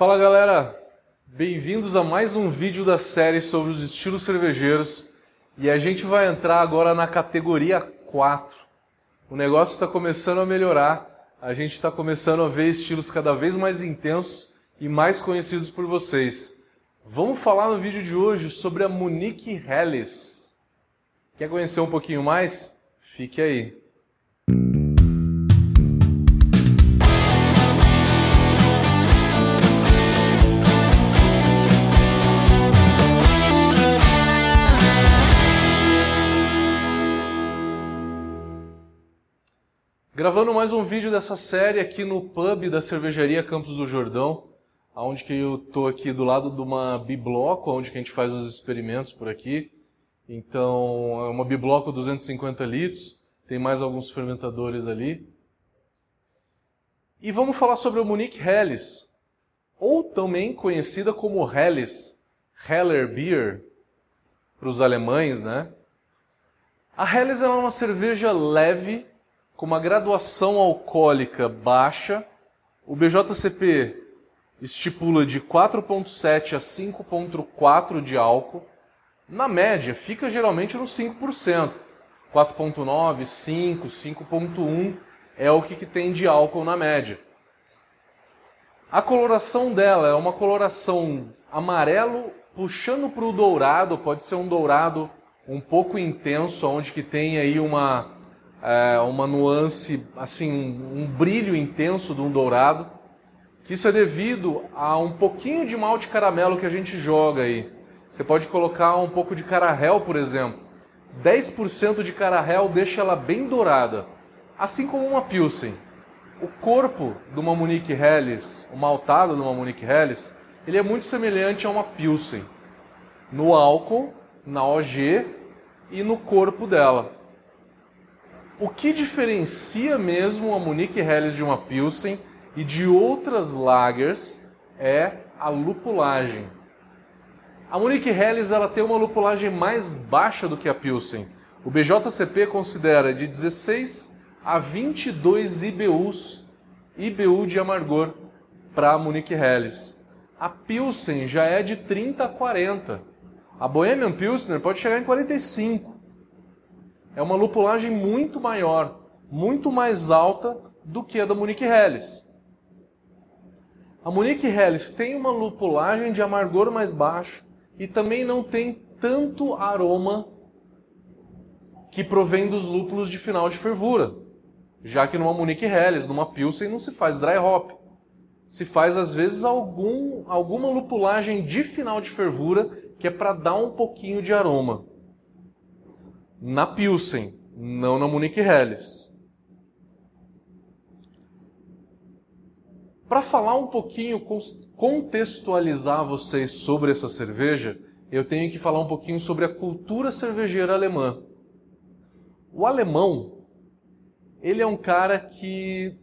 Fala galera, bem-vindos a mais um vídeo da série sobre os estilos cervejeiros e a gente vai entrar agora na categoria 4. O negócio está começando a melhorar, a gente está começando a ver estilos cada vez mais intensos e mais conhecidos por vocês. Vamos falar no vídeo de hoje sobre a Munique Helles. Quer conhecer um pouquinho mais? Fique aí. Gravando mais um vídeo dessa série aqui no pub da cervejaria Campos do Jordão, onde que eu tô aqui do lado de uma bibloco, onde que a gente faz os experimentos por aqui. Então, é uma bibloco 250 litros, tem mais alguns fermentadores ali. E vamos falar sobre a Munich Helles, ou também conhecida como Helles, Heller Beer, para os alemães, né? A Helles é uma cerveja leve, com uma graduação alcoólica baixa, o BJCP estipula de 4,7 a 5,4 de álcool. Na média, fica geralmente nos 5%. 4,9, 5, 5,1 é o que, que tem de álcool na média. A coloração dela é uma coloração amarelo puxando para o dourado, pode ser um dourado um pouco intenso, onde que tem aí uma é, uma nuance, assim, um, um brilho intenso de um dourado, que isso é devido a um pouquinho de malte caramelo que a gente joga aí. Você pode colocar um pouco de carahel, por exemplo. 10% de carahel deixa ela bem dourada, assim como uma Pilsen. O corpo de uma Munich Helles, o maltado de uma Munich Helles, ele é muito semelhante a uma Pilsen. No álcool, na OG e no corpo dela. O que diferencia mesmo a Munich Helles de uma Pilsen e de outras lagers é a lupulagem. A Munich Helles ela tem uma lupulagem mais baixa do que a Pilsen. O BJCP considera de 16 a 22 IBUs, IBU de amargor para a Munich Helles. A Pilsen já é de 30 a 40. A Bohemian Pilsner pode chegar em 45 é uma lupulagem muito maior, muito mais alta do que a da Munich Helles. A Munich Helles tem uma lupulagem de amargor mais baixo e também não tem tanto aroma que provém dos lúpulos de final de fervura, já que numa Munich Helles, numa Pilsen, não se faz dry hop. Se faz às vezes algum, alguma lupulagem de final de fervura que é para dar um pouquinho de aroma na Pilsen, não na Munich Helles. Para falar um pouquinho, contextualizar vocês sobre essa cerveja, eu tenho que falar um pouquinho sobre a cultura cervejeira alemã. O alemão, ele é um cara que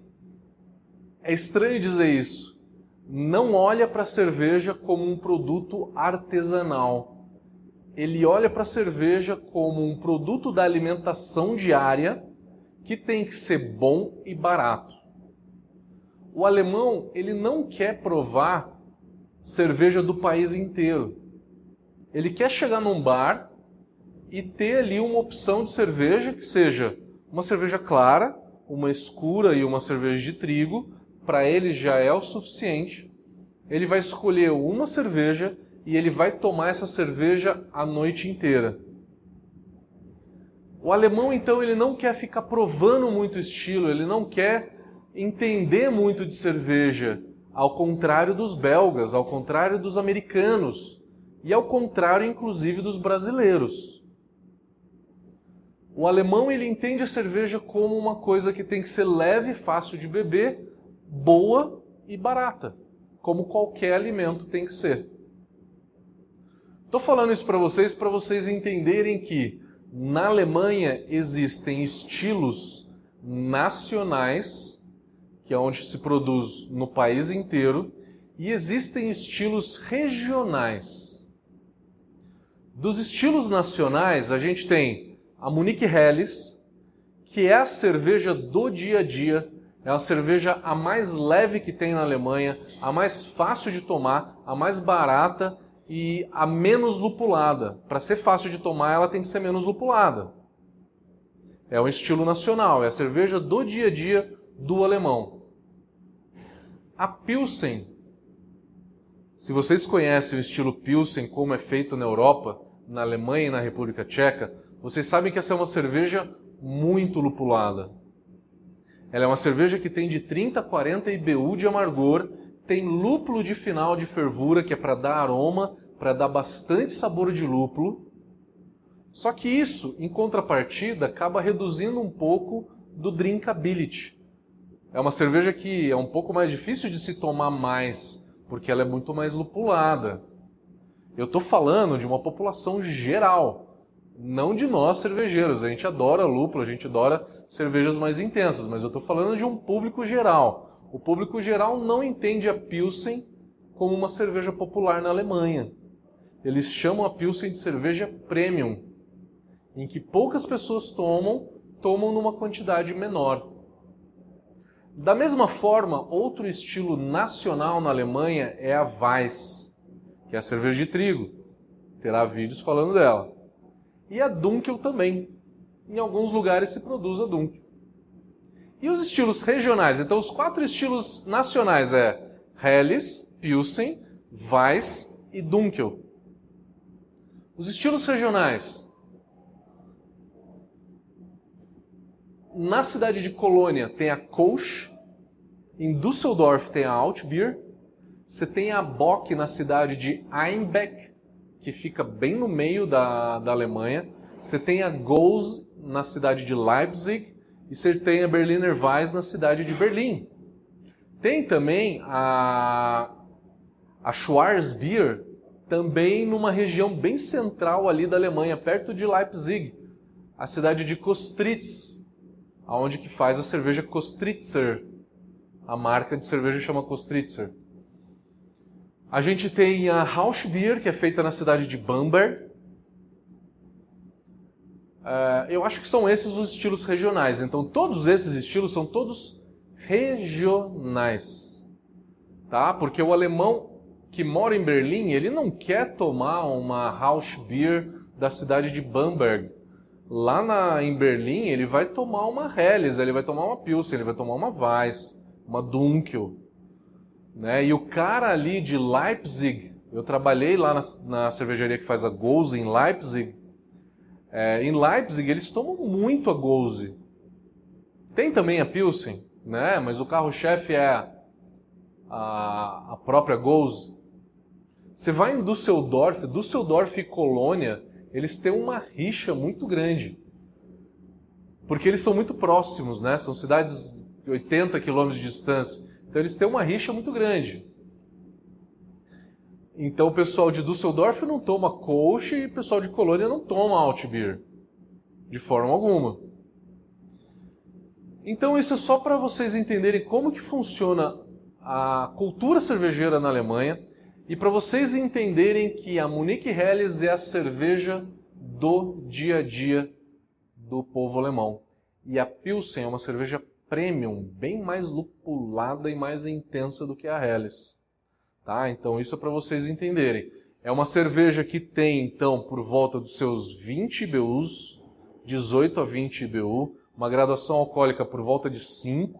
é estranho dizer isso, não olha para a cerveja como um produto artesanal ele olha para a cerveja como um produto da alimentação diária que tem que ser bom e barato. O alemão, ele não quer provar cerveja do país inteiro. Ele quer chegar num bar e ter ali uma opção de cerveja que seja uma cerveja clara, uma escura e uma cerveja de trigo, para ele já é o suficiente. Ele vai escolher uma cerveja e ele vai tomar essa cerveja a noite inteira. O alemão, então, ele não quer ficar provando muito estilo, ele não quer entender muito de cerveja, ao contrário dos belgas, ao contrário dos americanos e ao contrário, inclusive, dos brasileiros. O alemão ele entende a cerveja como uma coisa que tem que ser leve, fácil de beber, boa e barata, como qualquer alimento tem que ser. Estou falando isso para vocês para vocês entenderem que na Alemanha existem estilos nacionais, que é onde se produz no país inteiro, e existem estilos regionais. Dos estilos nacionais, a gente tem a Munich Helles, que é a cerveja do dia a dia, É uma cerveja a mais leve que tem na Alemanha, a mais fácil de tomar, a mais barata e a menos lupulada. Para ser fácil de tomar, ela tem que ser menos lupulada. É um estilo nacional, é a cerveja do dia a dia do alemão. A Pilsen, se vocês conhecem o estilo Pilsen, como é feito na Europa, na Alemanha e na República Tcheca, vocês sabem que essa é uma cerveja muito lupulada. Ela é uma cerveja que tem de 30 a 40 IBU de amargor, tem lúpulo de final de fervura, que é para dar aroma, para dar bastante sabor de lúpulo. Só que isso, em contrapartida, acaba reduzindo um pouco do drinkability. É uma cerveja que é um pouco mais difícil de se tomar mais, porque ela é muito mais lupulada. Eu estou falando de uma população geral não de nós cervejeiros. A gente adora lúpulo, a gente adora cervejas mais intensas, mas eu estou falando de um público geral. O público geral não entende a Pilsen como uma cerveja popular na Alemanha. Eles chamam a Pilsen de cerveja premium, em que poucas pessoas tomam, tomam numa quantidade menor. Da mesma forma, outro estilo nacional na Alemanha é a Weiss, que é a cerveja de trigo. Terá vídeos falando dela. E a Dunkel também. Em alguns lugares se produz a Dunkel. E os estilos regionais? Então, os quatro estilos nacionais é Helles, Pilsen, Weiss e Dunkel. Os estilos regionais. Na cidade de Colônia tem a Kolsch, em Düsseldorf tem a Altbier, você tem a Bock na cidade de Einbeck, que fica bem no meio da, da Alemanha. Você tem a Goes na cidade de Leipzig e tem a Berliner Weiss na cidade de Berlim. Tem também a, a Schwarzbier, também numa região bem central ali da Alemanha, perto de Leipzig, a cidade de Kostritz, aonde que faz a cerveja Kostritzer. A marca de cerveja chama Kostritzer. A gente tem a Rauschbier, que é feita na cidade de Bamberg. Uh, eu acho que são esses os estilos regionais. Então, todos esses estilos são todos regionais. Tá? Porque o alemão que mora em Berlim, ele não quer tomar uma Rauschbier da cidade de Bamberg. Lá na, em Berlim, ele vai tomar uma Helles, ele vai tomar uma Pilsen, ele vai tomar uma Weiss, uma Dunkel. Né? E o cara ali de Leipzig, eu trabalhei lá na, na cervejaria que faz a Gose em Leipzig. É, em Leipzig eles tomam muito a Gose. Tem também a Pilsen, né? mas o carro-chefe é a, a própria Gose. Você vai em Düsseldorf, Düsseldorf e Colônia, eles têm uma rixa muito grande. Porque eles são muito próximos, né? São cidades de 80 quilômetros de distância. Então eles têm uma rixa muito grande. Então o pessoal de Düsseldorf não toma Kolsch e o pessoal de Colônia não toma Altbier. De forma alguma. Então isso é só para vocês entenderem como que funciona a cultura cervejeira na Alemanha e para vocês entenderem que a Munich Helles é a cerveja do dia a dia do povo alemão. E a Pilsen é uma cerveja premium, bem mais lupulada e mais intensa do que a Helles. Tá? Então isso é para vocês entenderem. É uma cerveja que tem então por volta dos seus 20 IBUs, 18 a 20 IBU, uma graduação alcoólica por volta de 5,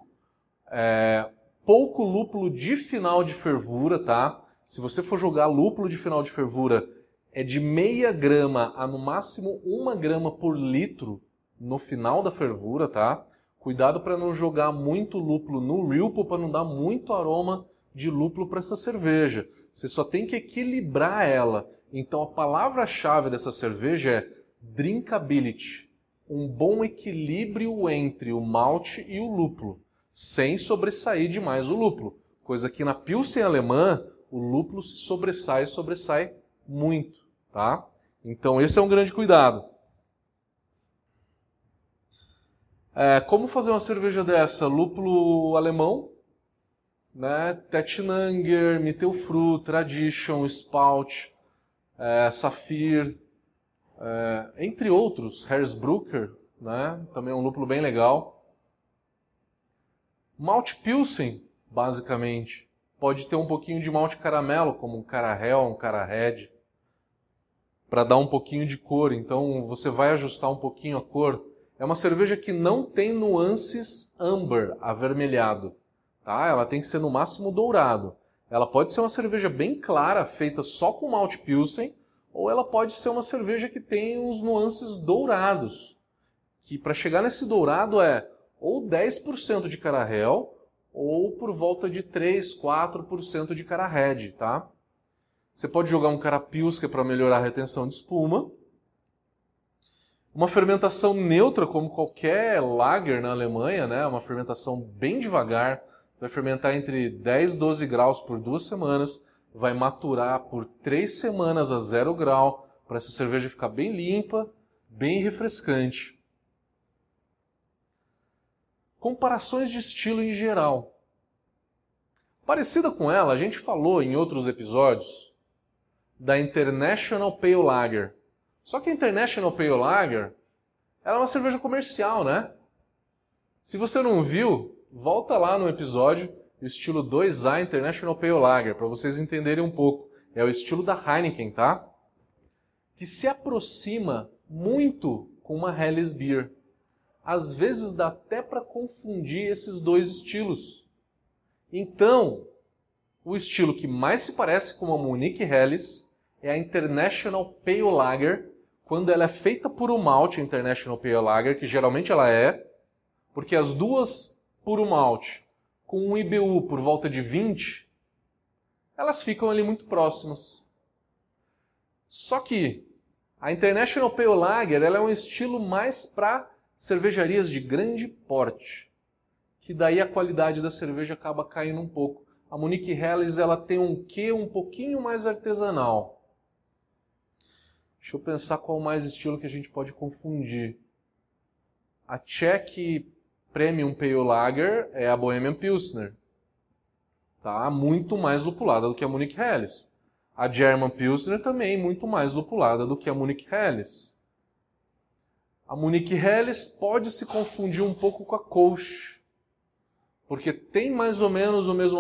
é, pouco lúpulo de final de fervura, tá? Se você for jogar lúpulo de final de fervura, é de meia grama a no máximo uma grama por litro no final da fervura, tá? Cuidado para não jogar muito lúpulo no Ripple para não dar muito aroma de lúpulo para essa cerveja. Você só tem que equilibrar ela. Então a palavra-chave dessa cerveja é drinkability. Um bom equilíbrio entre o malte e o lúpulo, sem sobressair demais o lúpulo. Coisa que na Pilsen alemã, o lúpulo se sobressai e sobressai muito, tá? Então esse é um grande cuidado. É, como fazer uma cerveja dessa? Lúpulo alemão, né? Tettnanger, Mittelfru, Tradition, Spout, é, Saphir, é, entre outros, Hersbrucker, né? também é um lúpulo bem legal. Malte Pilsen, basicamente. Pode ter um pouquinho de malte caramelo, como um Carahel, um Carahed, para dar um pouquinho de cor. Então você vai ajustar um pouquinho a cor. É uma cerveja que não tem nuances amber, avermelhado. Tá? Ela tem que ser no máximo dourado. Ela pode ser uma cerveja bem clara, feita só com malte pilsen, ou ela pode ser uma cerveja que tem uns nuances dourados. Que para chegar nesse dourado é ou 10% de carahel, ou por volta de 3, 4% de Carahed, tá? Você pode jogar um Carapilska para melhorar a retenção de espuma. Uma fermentação neutra, como qualquer lager na Alemanha, né? Uma fermentação bem devagar, vai fermentar entre 10 e 12 graus por duas semanas, vai maturar por três semanas a zero grau, para essa cerveja ficar bem limpa, bem refrescante. Comparações de estilo em geral. Parecida com ela, a gente falou em outros episódios da International Pale Lager. Só que a International Pale Lager ela é uma cerveja comercial, né? Se você não viu, volta lá no episódio o estilo 2A International Pale Lager para vocês entenderem um pouco. É o estilo da Heineken, tá? Que se aproxima muito com uma Helles Beer às vezes dá até para confundir esses dois estilos. Então, o estilo que mais se parece com a Monique Helles é a International Pale Lager, quando ela é feita por um malte International Pale Lager, que geralmente ela é, porque as duas um malte com um IBU por volta de 20, elas ficam ali muito próximas. Só que a International Pale Lager ela é um estilo mais para cervejarias de grande porte, que daí a qualidade da cerveja acaba caindo um pouco. A Monique Helles ela tem um quê um pouquinho mais artesanal. Deixa eu pensar qual mais estilo que a gente pode confundir. A Czech Premium Pale Lager é a Bohemian Pilsner. Tá? Muito mais lupulada do que a Munich Helles. A German Pilsner também muito mais lupulada do que a Munich Helles. A Munich Helles pode se confundir um pouco com a Kolsch, porque tem mais ou menos o mesmo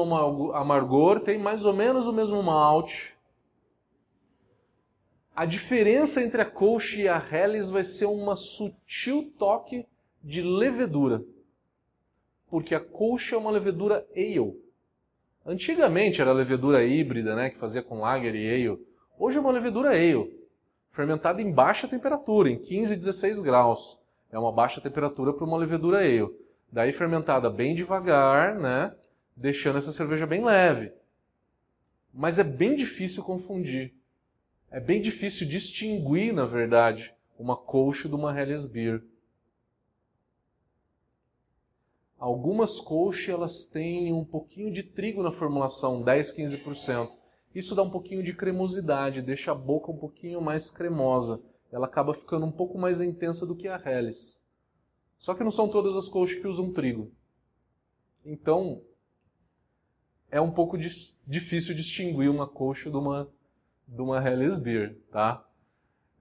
amargor, tem mais ou menos o mesmo malte. A diferença entre a Kolsch e a Helles vai ser uma sutil toque de levedura, porque a Kolsch é uma levedura ale. Antigamente era levedura híbrida, né, que fazia com lager e ale. Hoje é uma levedura ale fermentada em baixa temperatura, em 15 e 16 graus. É uma baixa temperatura para uma levedura ale. Daí fermentada bem devagar, né? Deixando essa cerveja bem leve. Mas é bem difícil confundir. É bem difícil distinguir, na verdade, uma colche de uma Helles Beer. Algumas colches elas têm um pouquinho de trigo na formulação, 10, 15%. Isso dá um pouquinho de cremosidade, deixa a boca um pouquinho mais cremosa. Ela acaba ficando um pouco mais intensa do que a Helles. Só que não são todas as colchas que usam trigo. Então, é um pouco difícil distinguir uma colcha de uma, de uma Helles Beer, tá?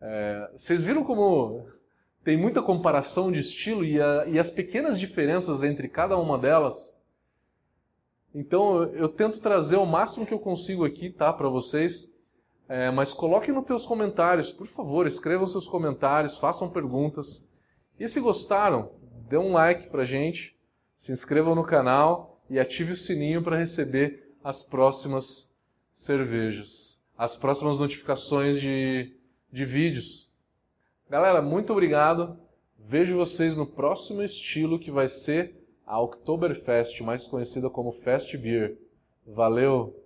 É, vocês viram como tem muita comparação de estilo e, a, e as pequenas diferenças entre cada uma delas então eu tento trazer o máximo que eu consigo aqui, tá, para vocês. É, mas coloquem nos teus comentários, por favor, escrevam seus comentários, façam perguntas. E se gostaram, dê um like pra gente, se inscrevam no canal e ative o sininho para receber as próximas cervejas, as próximas notificações de, de vídeos. Galera, muito obrigado. Vejo vocês no próximo estilo que vai ser a Oktoberfest, mais conhecida como Fest Beer. Valeu!